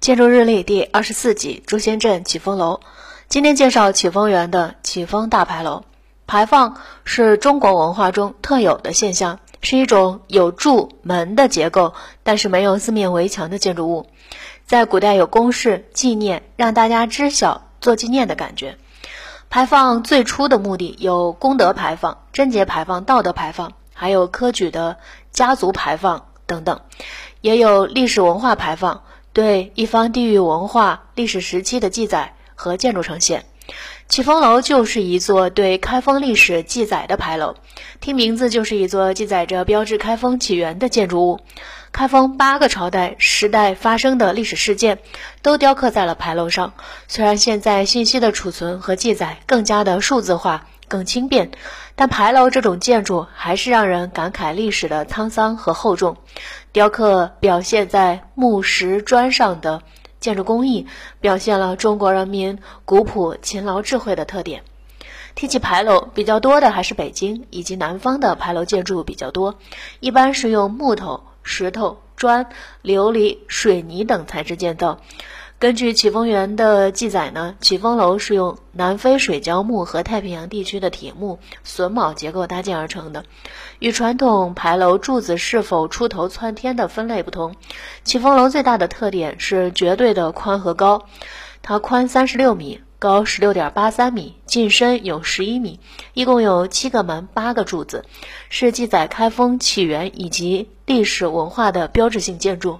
建筑日历第二十四集：朱仙镇启丰楼。今天介绍启丰园的启丰大牌楼。牌坊是中国文化中特有的现象，是一种有柱门的结构，但是没有四面围墙的建筑物。在古代有公示、纪念，让大家知晓做纪念的感觉。牌坊最初的目的有功德牌坊、贞节牌坊、道德牌坊，还有科举的家族牌坊等等，也有历史文化牌坊。对一方地域文化历史时期的记载和建筑呈现，启丰楼就是一座对开封历史记载的牌楼。听名字就是一座记载着标志开封起源的建筑物。开封八个朝代时代发生的历史事件都雕刻在了牌楼上。虽然现在信息的储存和记载更加的数字化。更轻便，但牌楼这种建筑还是让人感慨历史的沧桑和厚重。雕刻表现在木石砖上的建筑工艺，表现了中国人民古朴勤劳智慧的特点。提起牌楼，比较多的还是北京以及南方的牌楼建筑比较多，一般是用木头、石头、砖、琉璃、水泥等材质建造。根据启丰园的记载呢，启丰楼是用南非水胶木和太平洋地区的铁木榫卯结构搭建而成的。与传统牌楼柱子是否出头窜天的分类不同，启丰楼最大的特点是绝对的宽和高，它宽三十六米。高十六点八三米，进深有十一米，一共有七个门、八个柱子，是记载开封起源以及历史文化的标志性建筑。